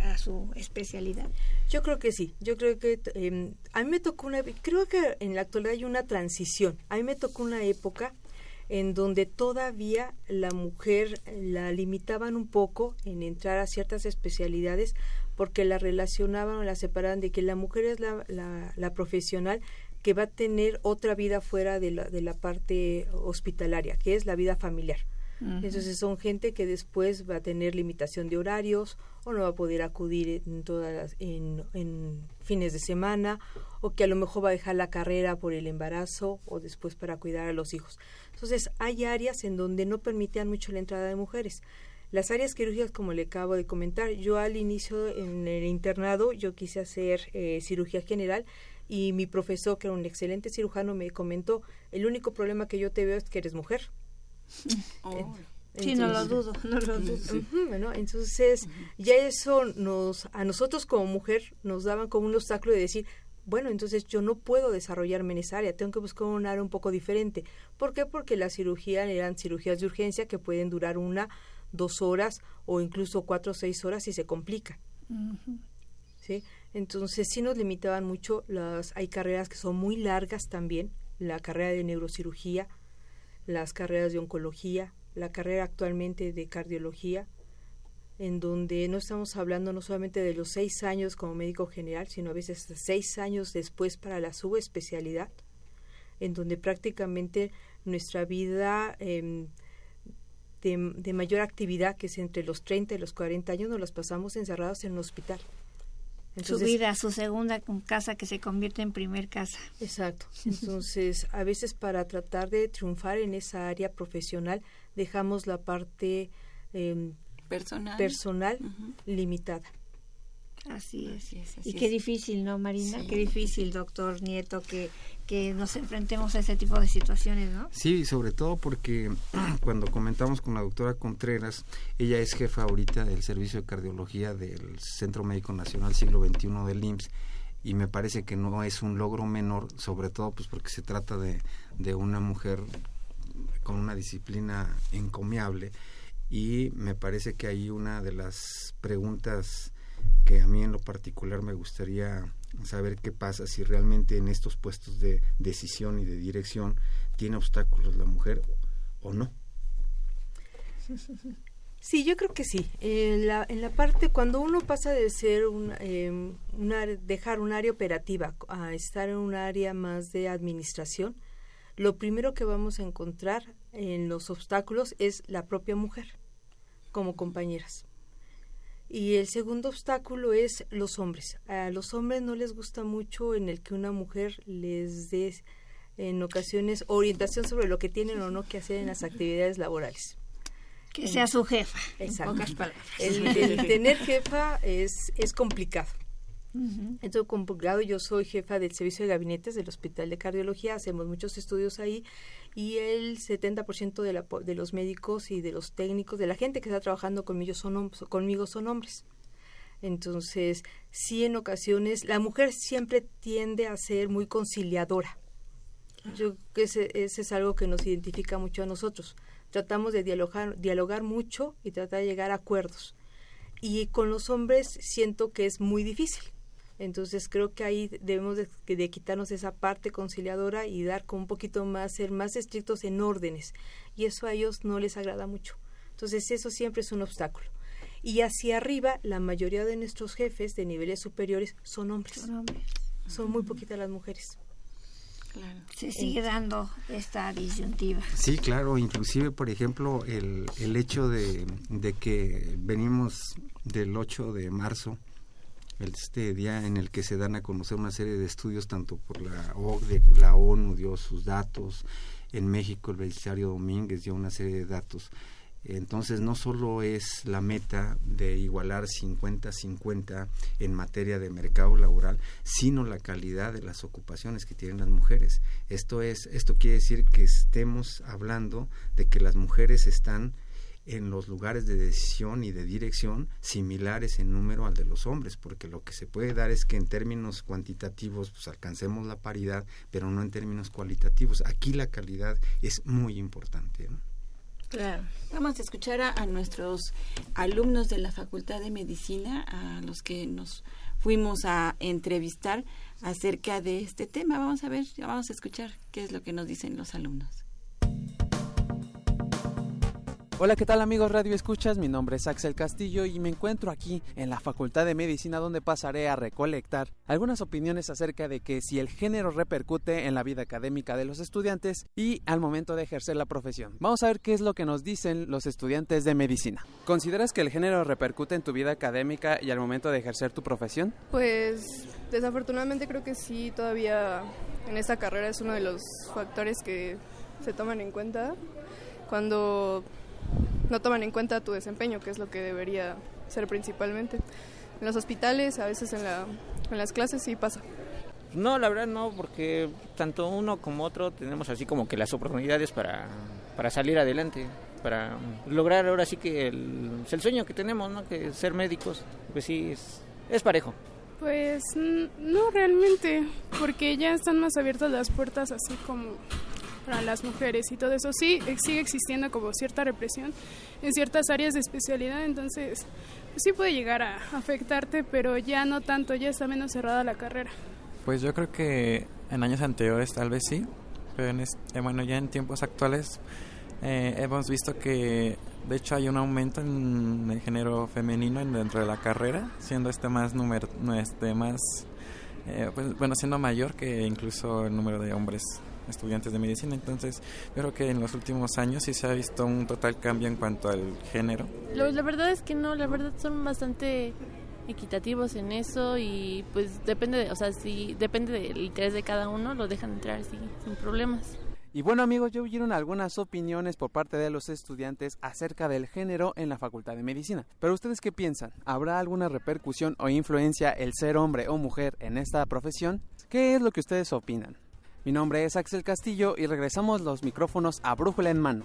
a, su especialidad. Yo creo que sí. Yo creo que eh, a mí me tocó una, creo que en la actualidad hay una transición. A mí me tocó una época en donde todavía la mujer la limitaban un poco en entrar a ciertas especialidades porque la relacionaban o la separaban de que la mujer es la, la, profesional que va a tener otra vida fuera de la, de la parte hospitalaria, que es la vida familiar. Entonces son gente que después va a tener limitación de horarios o no va a poder acudir en todas en, en, fines de semana o que a lo mejor va a dejar la carrera por el embarazo o después para cuidar a los hijos. Entonces hay áreas en donde no permitían mucho la entrada de mujeres. Las áreas quirúrgicas, como le acabo de comentar, yo al inicio en el internado yo quise hacer eh, cirugía general y mi profesor, que era un excelente cirujano, me comentó, el único problema que yo te veo es que eres mujer. Oh. sí, no lo dudo, no lo dudo. bueno, entonces ya eso nos, a nosotros como mujer nos daban como un obstáculo de decir, bueno, entonces yo no puedo desarrollarme en esa área, tengo que buscar un área un poco diferente. ¿Por qué? Porque la cirugía eran cirugías de urgencia que pueden durar una, dos horas o incluso cuatro o seis horas si se complica. ¿Sí? Entonces sí nos limitaban mucho, las, hay carreras que son muy largas también, la carrera de neurocirugía, las carreras de oncología, la carrera actualmente de cardiología, en donde no estamos hablando no solamente de los seis años como médico general, sino a veces seis años después para la subespecialidad, en donde prácticamente nuestra vida eh, de, mayor actividad, que es entre los 30 y los 40 años, nos las pasamos encerrados en un hospital. su vida, su segunda casa que se convierte en primer casa. Exacto. Entonces, a veces para tratar de triunfar en esa área profesional, dejamos la parte em, personal, personal limitada. Así es. y qué difícil, ¿no, Marina? Qué difícil, doctor Nieto, que, que nos enfrentemos a ese tipo de situaciones, ¿no? Sí, sobre todo porque cuando comentamos con la doctora Contreras, ella es jefa ahorita del Servicio de Cardiología del Centro Médico Nacional Siglo XXI del IMSS y me parece que no es un logro menor, sobre todo pues porque se trata de, de una mujer con una disciplina encomiable y me parece que hay una de las preguntas que a mí en lo particular me gustaría saber qué pasa si realmente en estos puestos de decisión y de dirección tiene obstáculos la mujer o no. Sí, yo creo que sí. En la, en la parte, cuando uno pasa de ser un, eh, dejar un área operativa a estar en un área más de administración, lo primero que vamos a encontrar en los obstáculos es la propia mujer como compañeras. Y el segundo obstáculo es los hombres. A los hombres no les gusta mucho en el que una mujer les dé en ocasiones orientación sobre lo que tienen o no que hacer en las actividades laborales. Que sea su jefa, en pocas palabras. El, el, tener jefa es, es complicado. Entonces, complicado, yo soy jefa del servicio de gabinetes del Hospital de Cardiología, hacemos muchos estudios ahí y el 70% de, la, de los médicos y de los técnicos, de la gente que está trabajando conmigo son, conmigo son hombres. Entonces, sí en ocasiones, la mujer siempre tiende a ser muy conciliadora. Yo creo que ese, es algo que nos identifica mucho a nosotros. Tratamos de dialogar, dialogar mucho y tratar de llegar a acuerdos. Y con los hombres siento que es muy difícil entonces creo que ahí debemos de, quitarnos esa parte conciliadora y dar con un poquito más, ser más estrictos en órdenes. Y eso a ellos no les agrada mucho. Entonces eso siempre es un obstáculo. Y hacia arriba, la mayoría de nuestros jefes de niveles superiores son hombres. Son, hombres. son muy poquitas las mujeres. Claro. Se sigue dando esta disyuntiva. Sí, claro, inclusive, por ejemplo, el, el hecho de, de que venimos del 8 de marzo, este día en el que se dan a conocer una serie de estudios tanto por la OCDE, la ONU dio sus datos, en México el beneficiario Domínguez dio una serie de datos. Entonces no solo es la meta de igualar 50-50 en materia de mercado laboral, sino la calidad de las ocupaciones que tienen las mujeres. Esto es esto quiere decir que estemos hablando de que las mujeres están en los lugares de decisión y de dirección similares en número al de los hombres, porque lo que se puede dar es que en términos cuantitativos pues alcancemos la paridad, pero no en términos cualitativos. Aquí la calidad es muy importante. Claro. Vamos a escuchar a, nuestros alumnos de la Facultad de Medicina, a los que nos fuimos a entrevistar acerca de este tema. Vamos a ver, vamos a escuchar qué es lo que nos dicen los alumnos. Hola, ¿qué tal amigos Radio Escuchas? Mi nombre es Axel Castillo y me encuentro aquí en la Facultad de Medicina donde pasaré a recolectar algunas opiniones acerca de que si el género repercute en la vida académica de los estudiantes y al momento de ejercer la profesión. Vamos a ver qué es lo que nos dicen los estudiantes de medicina. ¿Consideras que el género repercute en tu vida académica y al momento de ejercer tu profesión? Pues desafortunadamente creo que sí, todavía en esta carrera es uno de los factores que se toman en cuenta cuando no toman en cuenta tu desempeño, que es lo que debería ser principalmente. En los hospitales, a veces en, la, en las clases sí pasa. No, la verdad no, porque tanto uno como otro tenemos así como que las oportunidades para, para salir adelante, para lograr ahora sí que el, el sueño que tenemos, ¿no? que ser médicos, pues sí, es, es parejo. Pues no realmente, porque ya están más abiertas las puertas así como para las mujeres y todo eso. Sí, sigue existiendo como cierta represión en ciertas áreas de especialidad, entonces pues sí puede llegar a afectarte, pero ya no tanto, ya está menos cerrada la carrera. Pues yo creo que en años anteriores tal vez sí, pero en este, bueno, ya en tiempos actuales eh, hemos visto que de hecho hay un aumento en el género femenino dentro de la carrera, siendo este más número, este más eh, pues, bueno, siendo mayor que incluso el número de hombres estudiantes de medicina. Entonces, yo creo que en los últimos años sí se ha visto un total cambio en cuanto al género. La verdad es que no, la verdad son bastante equitativos en eso y pues depende, de, o sea, si depende del interés de cada uno, lo dejan entrar sí, sin problemas. Y bueno amigos, ya oyeron algunas opiniones por parte de los estudiantes acerca del género en la Facultad de Medicina. Pero ustedes qué piensan? ¿Habrá alguna repercusión o influencia el ser hombre o mujer en esta profesión? ¿Qué es lo que ustedes opinan? Mi nombre es Axel Castillo y regresamos los micrófonos a Brújula en mano.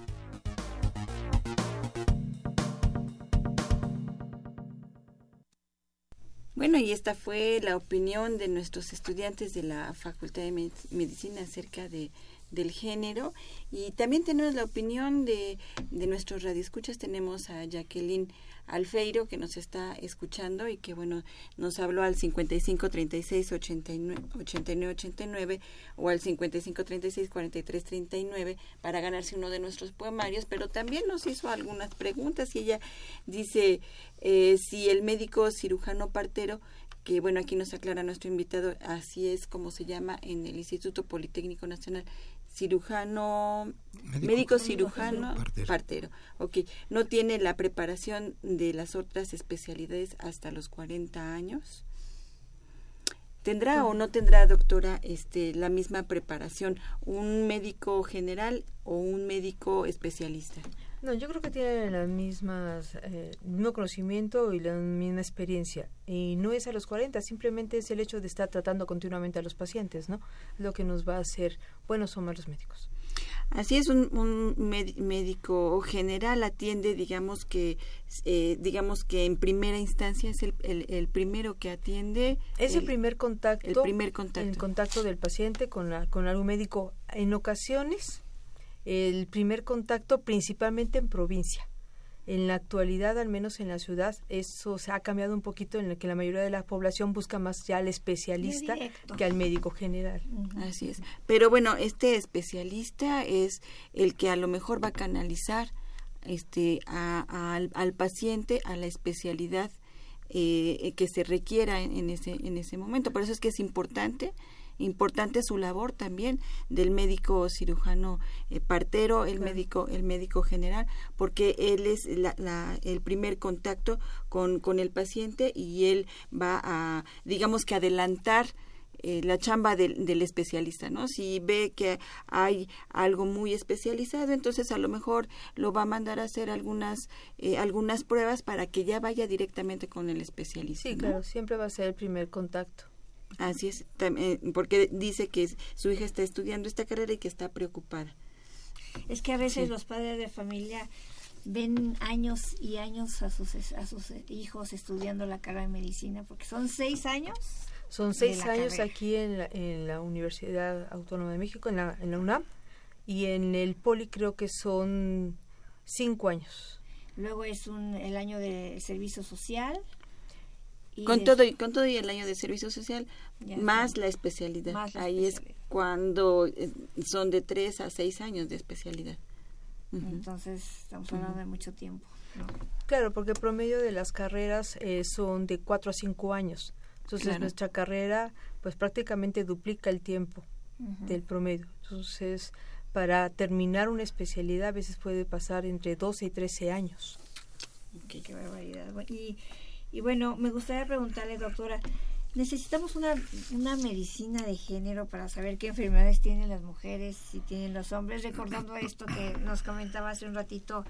Bueno, y esta fue la opinión de nuestros estudiantes de la Facultad de Medicina acerca de, del género. Y también tenemos la opinión de, de nuestros radioescuchas. Tenemos a Jacqueline Alfeiro que nos está escuchando y que bueno nos habló al 55 36 89 89, o al 55 36 43 39 para ganarse uno de nuestros poemarios, pero también nos hizo algunas preguntas y ella dice eh, si el médico cirujano partero que bueno, aquí nos aclara nuestro invitado, así es como se llama en el Instituto Politécnico Nacional, cirujano, médico, cirujano, partero. Ok, no tiene la preparación de las otras especialidades hasta los 40 años. ¿Tendrá o no tendrá, doctora, este, la misma preparación un médico general o un médico especialista? No, yo creo que tienen las mismas, eh, el mismo conocimiento y la misma experiencia. Y no es a los 40, simplemente es el hecho de estar tratando continuamente a los pacientes, ¿no? Lo que nos va a hacer buenos o malos médicos. Así es, un, un médico general atiende, digamos que, eh, digamos que en primera instancia es el, el, primero que atiende. Es el, primer contacto. El primer contacto. El contacto del paciente con, la, con algún médico. En ocasiones el primer contacto principalmente en provincia. En la actualidad, al menos en la ciudad, eso se ha cambiado un poquito en el que la mayoría de la población busca más ya al especialista que al médico general. Así es. Pero bueno, este especialista es el que a lo mejor va a canalizar este al, al, paciente a la especialidad eh, que se requiera en, en, ese en ese momento. Por eso es que es importante importante su labor también del médico cirujano eh, partero, el médico el médico general, porque él es la, el primer contacto con, con el paciente y él va a, digamos que adelantar eh, la chamba del, del, especialista, ¿no? Si ve que hay algo muy especializado, entonces a lo mejor lo va a mandar a hacer algunas eh, algunas pruebas para que ya vaya directamente con el especialista. Sí, claro, siempre va a ser el primer contacto. Así es, también, porque dice que su hija está estudiando esta carrera y que está preocupada. Es que a veces los padres de familia ven años y años a sus, a sus hijos estudiando la carrera de medicina, porque son seis años. Son seis años aquí en la, en la, Universidad Autónoma de México, en la, en la UNAM, y en el Poli creo que son cinco años. Luego es un, el año de servicio social, con todo y con todo y el año de servicio social más la especialidad ahí es cuando eh, son de tres a seis años de especialidad Entonces, estamos hablando de mucho tiempo. Claro, porque el promedio de las carreras eh, son de 4 a 5 años. Entonces, nuestra carrera, pues prácticamente duplica el tiempo del promedio. Entonces, para terminar una especialidad a veces puede pasar entre 12 y 13 años. qué barbaridad. Y, y bueno, me gustaría preguntarle, doctora, necesitamos una, una medicina de género para saber qué enfermedades tienen las mujeres y tienen los hombres. Recordando esto que nos comentaba hace un ratito,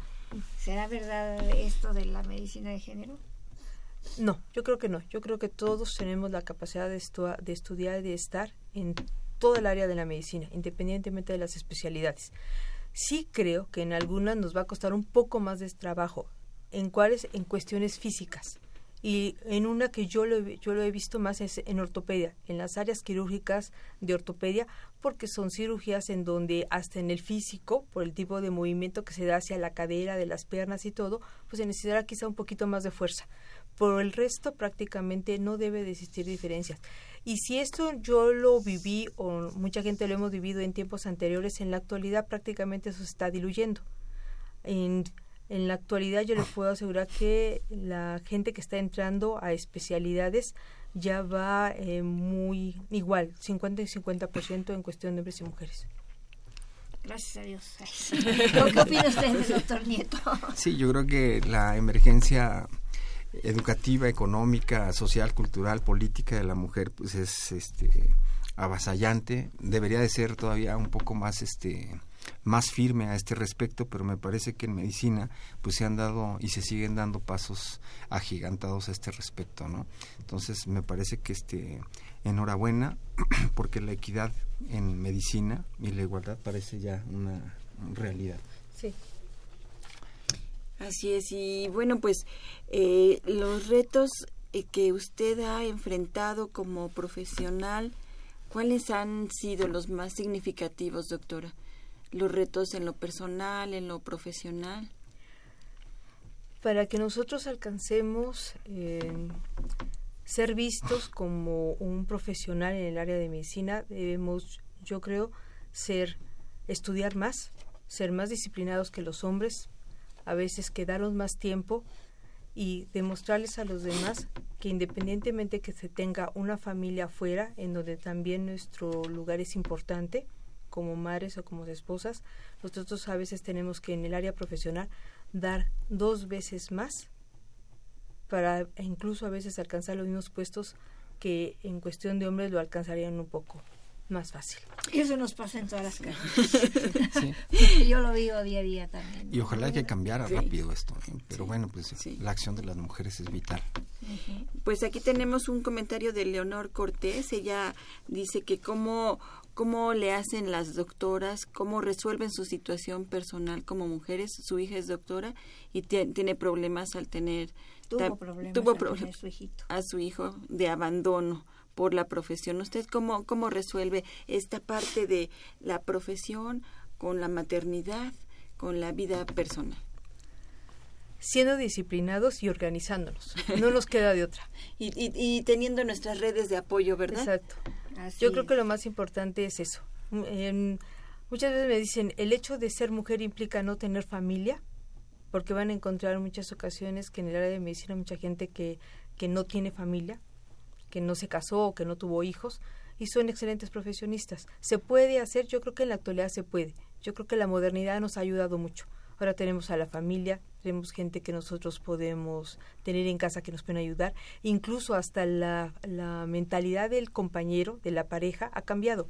¿será verdad esto de la medicina de género? No, yo creo que no. Yo creo que todos tenemos la capacidad de, estudiar y de estar en todo el área de la medicina, independientemente de las especialidades. Sí creo que en algunas nos va a costar un poco más de trabajo. ¿En cuáles? En cuestiones físicas y en una que yo lo, yo lo he visto más es en ortopedia, en las áreas quirúrgicas de ortopedia, porque son cirugías en donde hasta en el físico, por el tipo de movimiento que se da hacia la cadera, de las piernas y todo, pues se necesitará quizá un poquito más de fuerza. Por el resto prácticamente no debe de existir diferencias. Y si esto yo lo viví o mucha gente lo hemos vivido en tiempos anteriores, en la actualidad prácticamente eso se está diluyendo. En, en la actualidad yo les puedo asegurar que la gente que está entrando a especialidades ya va eh, muy igual, 50 y 50% en cuestión de hombres y mujeres. Gracias a Dios. ¿Qué opina usted, doctor Nieto? Sí, yo creo que la emergencia educativa, económica, social, cultural, política de la mujer pues es este avasallante, debería de ser todavía un poco más este más firme a este respecto, pero me parece que en medicina pues se han dado y se siguen dando pasos agigantados a este respecto, ¿no? Entonces me parece que este enhorabuena porque la equidad en medicina y la igualdad parece ya una realidad. Sí. Así es, y bueno, pues eh, los retos eh, que usted ha enfrentado como profesional, ¿cuáles han sido los más significativos, doctora? Los retos en lo personal, en lo profesional? Para que nosotros alcancemos eh, ser vistos como un profesional en el área de medicina, debemos, yo creo, ser, estudiar más, ser más disciplinados que los hombres, a veces quedarnos más tiempo y demostrarles a los demás que independientemente que se tenga una familia afuera, en donde también nuestro lugar es importante, como madres o como esposas, nosotros a veces tenemos que en el área profesional dar dos veces más para incluso a veces alcanzar los mismos puestos que en cuestión de hombres lo alcanzarían un poco más fácil. Eso nos pasa en todas las casas. Yo lo vivo día a día también. Y ojalá que cambiara rápido esto, ¿eh? pero bueno, pues la acción de las mujeres es vital. Pues aquí tenemos un comentario de Leonor Cortés. Ella dice que cómo cómo le hacen las doctoras, cómo resuelven su situación personal como mujeres. Su hija es doctora y tiene problemas al tener tuvo problemas, su hijito. a su hijo de abandono por la profesión. ¿Usted cómo, cómo resuelve esta parte de la profesión con la maternidad, con la vida personal? Siendo disciplinados y organizándonos. No nos queda de otra. y, y, y, teniendo nuestras redes de apoyo, ¿verdad? Exacto. Yo creo que lo más importante es eso. muchas veces me dicen, el hecho de ser mujer implica no tener familia, porque van a encontrar en muchas ocasiones que en el área de medicina hay mucha gente que, que no tiene familia, que no se casó o que no tuvo hijos y son excelentes profesionistas. ¿Se puede hacer? Yo creo que en la actualidad se puede. Yo creo que la modernidad nos ha ayudado mucho. Ahora tenemos a la familia, tenemos gente que nosotros podemos tener en casa que nos pueden ayudar. Incluso hasta la, la mentalidad del compañero, de la pareja, ha cambiado.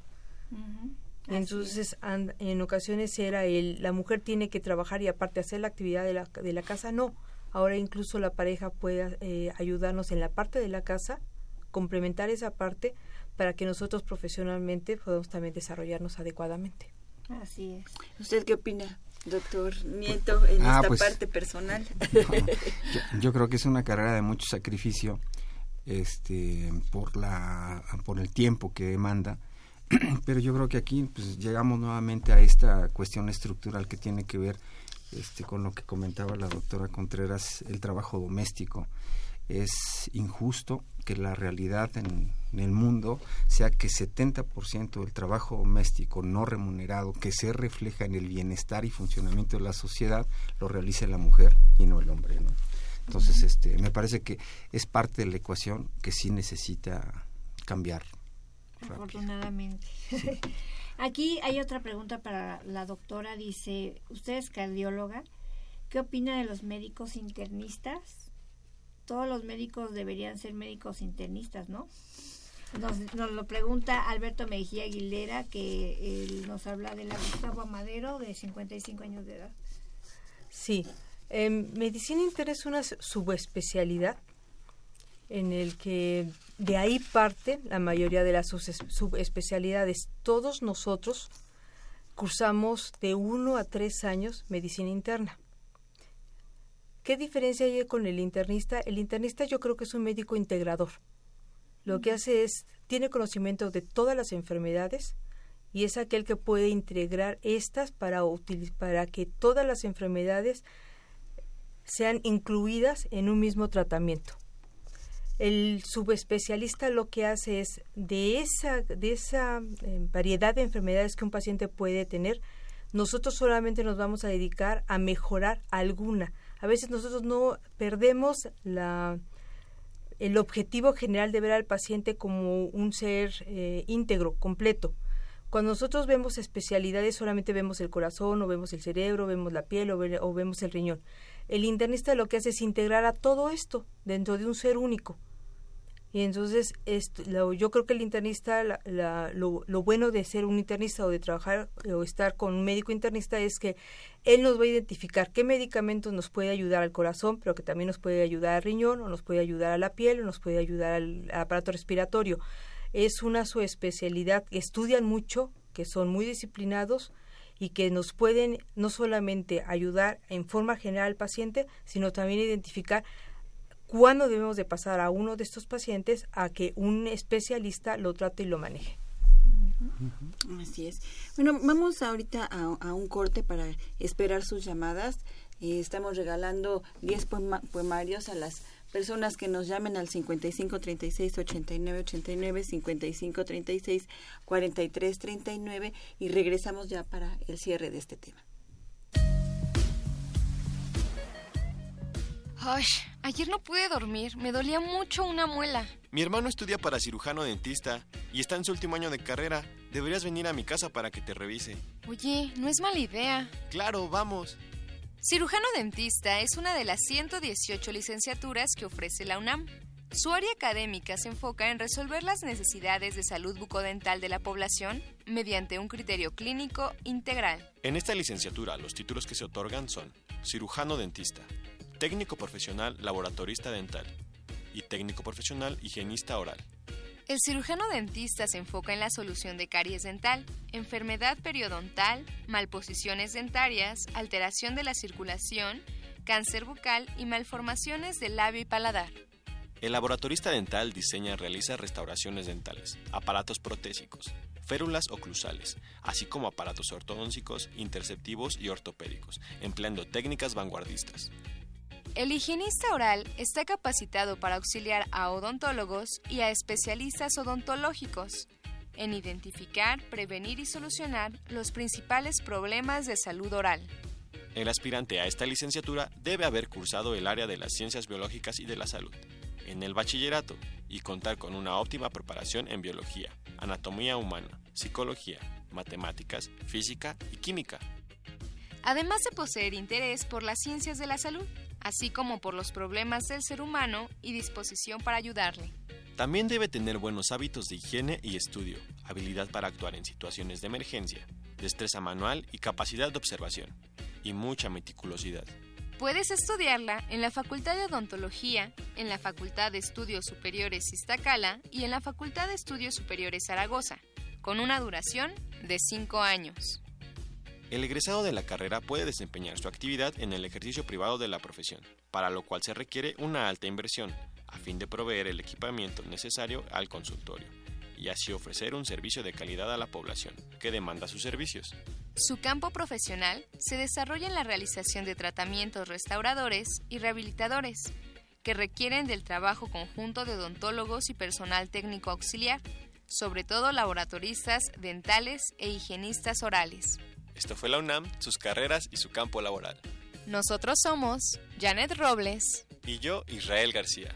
Entonces, en ocasiones era el, la mujer tiene que trabajar y aparte hacer la actividad de la, de la casa, no. Ahora incluso la pareja puede eh, ayudarnos en la parte de la casa, complementar esa parte para que nosotros profesionalmente podamos también desarrollarnos adecuadamente. Así es. ¿Usted qué opina? Doctor Nieto, en ah, esta pues, parte personal? yo, creo que es una carrera de mucho sacrificio este, por, la, por el tiempo que demanda, pero yo creo que aquí pues, llegamos nuevamente a esta cuestión estructural que tiene que ver este, con lo que comentaba la doctora Contreras, el trabajo doméstico. Es injusto que la realidad en, el mundo sea que 70% del trabajo doméstico no remunerado que se refleja en el bienestar y funcionamiento de la sociedad lo realice la mujer y no el hombre. ¿no? Entonces, este, me parece que es parte de la ecuación que sí necesita cambiar. Afortunadamente. Aquí hay otra pregunta para la doctora. Dice, usted es cardióloga. ¿Qué opina de los médicos internistas? Todos los médicos deberían ser médicos internistas, ¿no? Nos, nos lo pregunta Alberto Mejía Aguilera, que él nos habla de la Gustavo Amadero, de 55 años de edad. Sí, medicina interna es una subespecialidad en el que de ahí parte la mayoría de las subespecialidades. Todos nosotros cursamos de uno a tres años medicina interna. ¿Qué diferencia hay con el internista? El internista yo creo que es un médico integrador. Lo que hace es, tiene conocimiento de todas las enfermedades y es aquel que puede integrar estas para, para que todas las enfermedades sean incluidas en un mismo tratamiento. El subespecialista lo que hace es de esa, de esa eh, variedad de enfermedades que un paciente puede tener, nosotros solamente nos vamos a dedicar a mejorar alguna. A veces nosotros no perdemos el objetivo general de ver al paciente como un ser eh, íntegro, completo. Cuando nosotros vemos especialidades solamente vemos el corazón o vemos el cerebro, vemos la piel o vemos el riñón. El internista lo que hace es integrar a todo esto dentro de un ser único. Y entonces yo creo que el internista, lo, lo, bueno de ser un internista o de trabajar o estar con un médico internista es que él nos va a identificar qué medicamentos nos puede ayudar al corazón, pero que también nos puede ayudar al riñón, o nos puede ayudar a la piel, o nos puede ayudar al, aparato respiratorio. Es una su especialidad, estudian mucho, que son muy disciplinados y que nos pueden no solamente ayudar en forma general al paciente, sino también identificar cuándo debemos de pasar a uno de estos pacientes a que un especialista lo trate y lo maneje. Así es. Bueno, vamos ahorita a, un corte para esperar sus llamadas. Eh, estamos regalando 10 poemarios a las personas que nos llamen al 55 36 89 89 55 36 43 39 y regresamos ya para el cierre de este tema. Ay, ayer no pude dormir, me dolía mucho una muela. Mi hermano estudia para cirujano dentista y está en su último año de carrera. Deberías venir a mi casa para que te revise. Oye, no es mala idea. Claro, vamos. Cirujano dentista es una de las 118 licenciaturas que ofrece la UNAM. Su área académica se enfoca en resolver las necesidades de salud bucodental de la población mediante un criterio clínico integral. En esta licenciatura, los títulos que se otorgan son cirujano dentista, técnico profesional laboratorista dental y técnico profesional higienista oral. El cirujano dentista se enfoca en la solución de caries dental, enfermedad periodontal, malposiciones dentarias, alteración de la circulación, cáncer bucal y malformaciones del labio y paladar. El laboratorista dental diseña y realiza restauraciones dentales, aparatos protésicos, férulas oclusales, así como aparatos ortodóncicos, interceptivos y ortopédicos, empleando técnicas vanguardistas. El higienista oral está capacitado para auxiliar a odontólogos y a especialistas odontológicos en identificar, prevenir y solucionar los principales problemas de salud oral. El aspirante a esta licenciatura debe haber cursado el área de las ciencias biológicas y de la salud en el bachillerato y contar con una óptima preparación en biología, anatomía humana, psicología, matemáticas, física y química. Además de poseer interés por las ciencias de la salud así como por los problemas del ser humano y disposición para ayudarle. También debe tener buenos hábitos de higiene y estudio, habilidad para actuar en situaciones de emergencia, destreza manual y capacidad de observación, y mucha meticulosidad. Puedes estudiarla en la Facultad de Odontología, en la Facultad de Estudios Superiores Iztacala y en la Facultad de Estudios Superiores Zaragoza, con una duración de 5 años. El egresado de la carrera puede desempeñar su actividad en el ejercicio privado de la profesión, para lo cual se requiere una alta inversión, a fin de proveer el equipamiento necesario al consultorio, y así ofrecer un servicio de calidad a la población que demanda sus servicios. Su campo profesional se desarrolla en la realización de tratamientos restauradores y rehabilitadores, que requieren del trabajo conjunto de odontólogos y personal técnico auxiliar, sobre todo laboratoristas dentales e higienistas orales. Esto fue la UNAM, sus carreras y su campo laboral. Nosotros somos Janet Robles y yo, Israel García.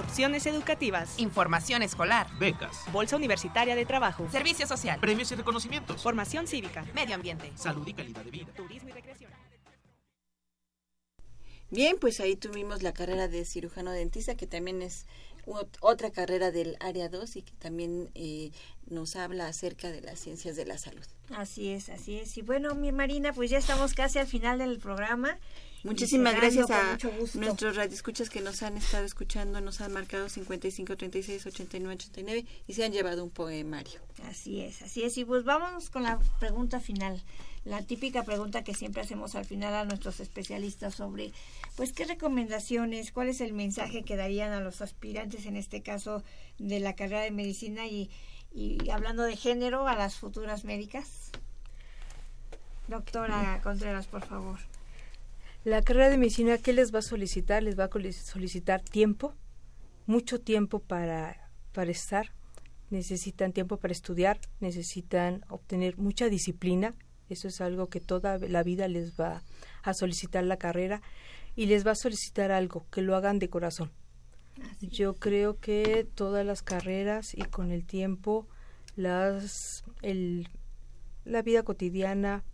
opciones educativas, información escolar, becas, bolsa universitaria de trabajo, servicio social, premios y reconocimientos, formación cívica, medio ambiente, salud y calidad de vida, turismo y recreación. Bien, pues ahí tuvimos la carrera de cirujano dentista, que también es otra carrera del área 2 y que también eh, nos habla acerca de las ciencias de la salud. Así es, así es. Y bueno, mi Marina, pues ya estamos casi al final del programa Muchísimas gracias a nuestros radioescuchas que nos han estado escuchando, nos han marcado 55 36 89 89 y se han llevado un poemario. Así es, así es. Y pues vámonos con la pregunta final, la típica pregunta que siempre hacemos al final a nuestros especialistas sobre, pues, qué recomendaciones, cuál es el mensaje que darían a los aspirantes, en este caso de la carrera de medicina y, y hablando de género, a las futuras médicas. Doctora Contreras, por favor. La carrera de medicina, ¿qué les va a solicitar? Les va a solicitar tiempo, mucho tiempo para, para estar, necesitan tiempo para estudiar, necesitan obtener mucha disciplina, eso es algo que toda la vida les va a solicitar la carrera y les va a solicitar algo, que lo hagan de corazón. Yo creo que todas las carreras y con el tiempo las el, la vida cotidiana,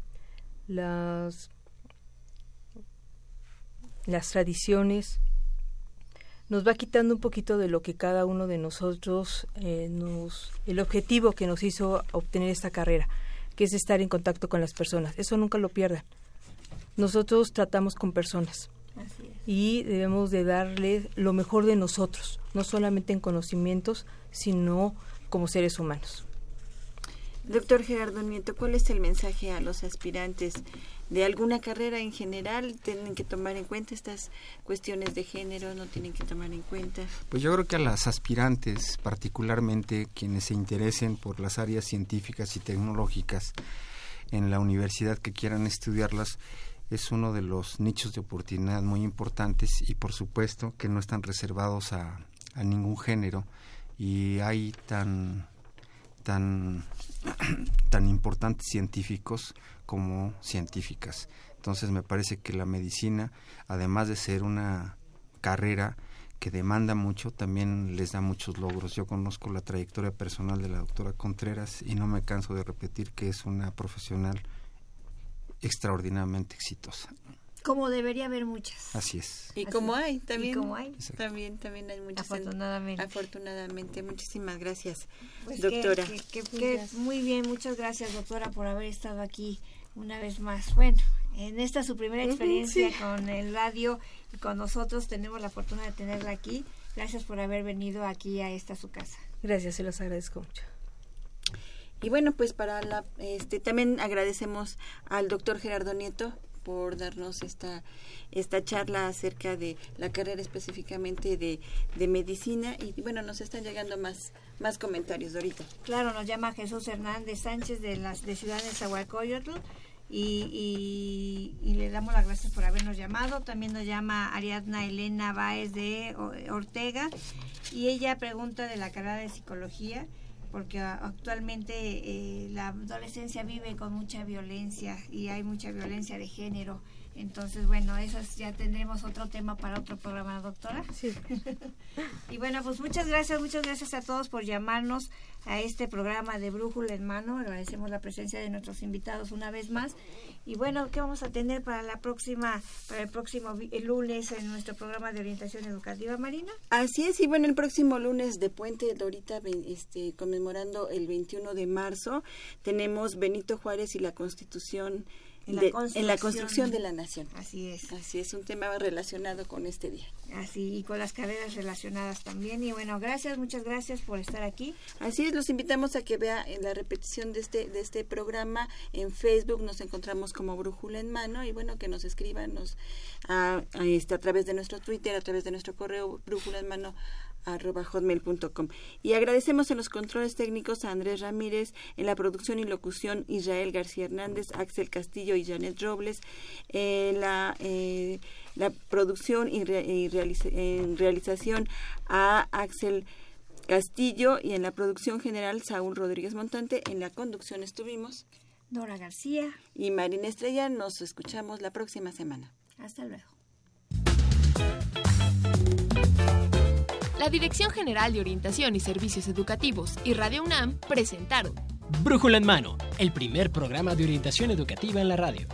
las las tradiciones, nos va quitando un poquito de lo que cada uno de nosotros eh, nos el objetivo que nos hizo obtener esta carrera que es estar en contacto con las personas. Eso nunca lo pierdan. Nosotros tratamos con personas y debemos de darle lo mejor de nosotros no solamente en conocimientos sino como seres humanos Doctor Gerardo Nieto, ¿cuál es el mensaje a los aspirantes de alguna carrera en general? ¿Tienen que tomar en cuenta estas cuestiones de género? ¿No tienen que tomar en cuenta? Pues yo creo que a las aspirantes, particularmente quienes se interesen por las áreas científicas y tecnológicas en la universidad que quieran estudiarlas, es uno de los nichos de oportunidad muy importantes y por supuesto que no están reservados a, a ningún género y hay tan tan tan importantes científicos como científicas. Entonces me parece que la medicina, además de ser una carrera que demanda mucho, también les da muchos logros. Yo conozco la trayectoria personal de la doctora Contreras y no me canso de repetir que es una profesional extraordinariamente exitosa. Como debería haber muchas. Así es. Y como hay también. como hay. También, también hay muchas. Afortunadamente. afortunadamente. Muchísimas gracias, pues doctora. muy bien, muchas gracias, doctora, por haber estado aquí una vez más. Bueno, en esta su primera experiencia con el radio y con nosotros tenemos la fortuna de tenerla aquí. Gracias por haber venido aquí a esta su casa. Gracias, se los agradezco mucho. Y bueno, pues para la, este, también agradecemos al doctor Gerardo Nieto por darnos esta, esta charla acerca de la carrera específicamente de, de medicina y bueno, nos están llegando más, más comentarios ahorita. Claro, nos llama Jesús Hernández Sánchez de las de Ciudad de Zahualcoyotl y, y, le damos las gracias por habernos llamado. También nos llama Ariadna Elena Báez de Ortega y ella pregunta de la carrera de psicología porque actualmente eh, la adolescencia vive con mucha violencia y hay mucha violencia de género. Entonces, bueno, eso ya tendremos otro tema para otro programa, doctora. Sí. y bueno, pues muchas gracias, muchas gracias a todos por llamarnos a este programa de Brújula en Mano. Agradecemos la presencia de nuestros invitados una vez más. Y bueno, ¿qué vamos a tener para la próxima, para el próximo lunes en nuestro programa de orientación educativa, Marina? Así es, y bueno, el próximo lunes de Puente Dorita, este, conmemorando el 21 de marzo, tenemos Benito Juárez y la Constitución en, la construcción de la nación. Así es. Así es, un tema relacionado con este día. Así, y con las carreras relacionadas también. Y bueno, gracias, muchas gracias por estar aquí. Así es, los invitamos a que vea en la repetición de este, de este programa en Facebook, nos encontramos como Brújula en Mano, y bueno, que nos escriban nos, a, este, a través de nuestro Twitter, a través de nuestro correo Brújula en Mano arroba hotmail.com. Y agradecemos en los controles técnicos a Andrés Ramírez, en la producción y locución Israel García Hernández, Axel Castillo y Janet Robles, en la, eh, la producción y, en realización a Axel Castillo y en la producción general Saúl Rodríguez Montante. En la conducción estuvimos Dora García y Marina Estrella. Nos escuchamos la próxima semana. Hasta luego. La Dirección General de Orientación y Servicios Educativos y Radio UNAM presentaron Brújula en Mano, el primer programa de orientación educativa en la radio.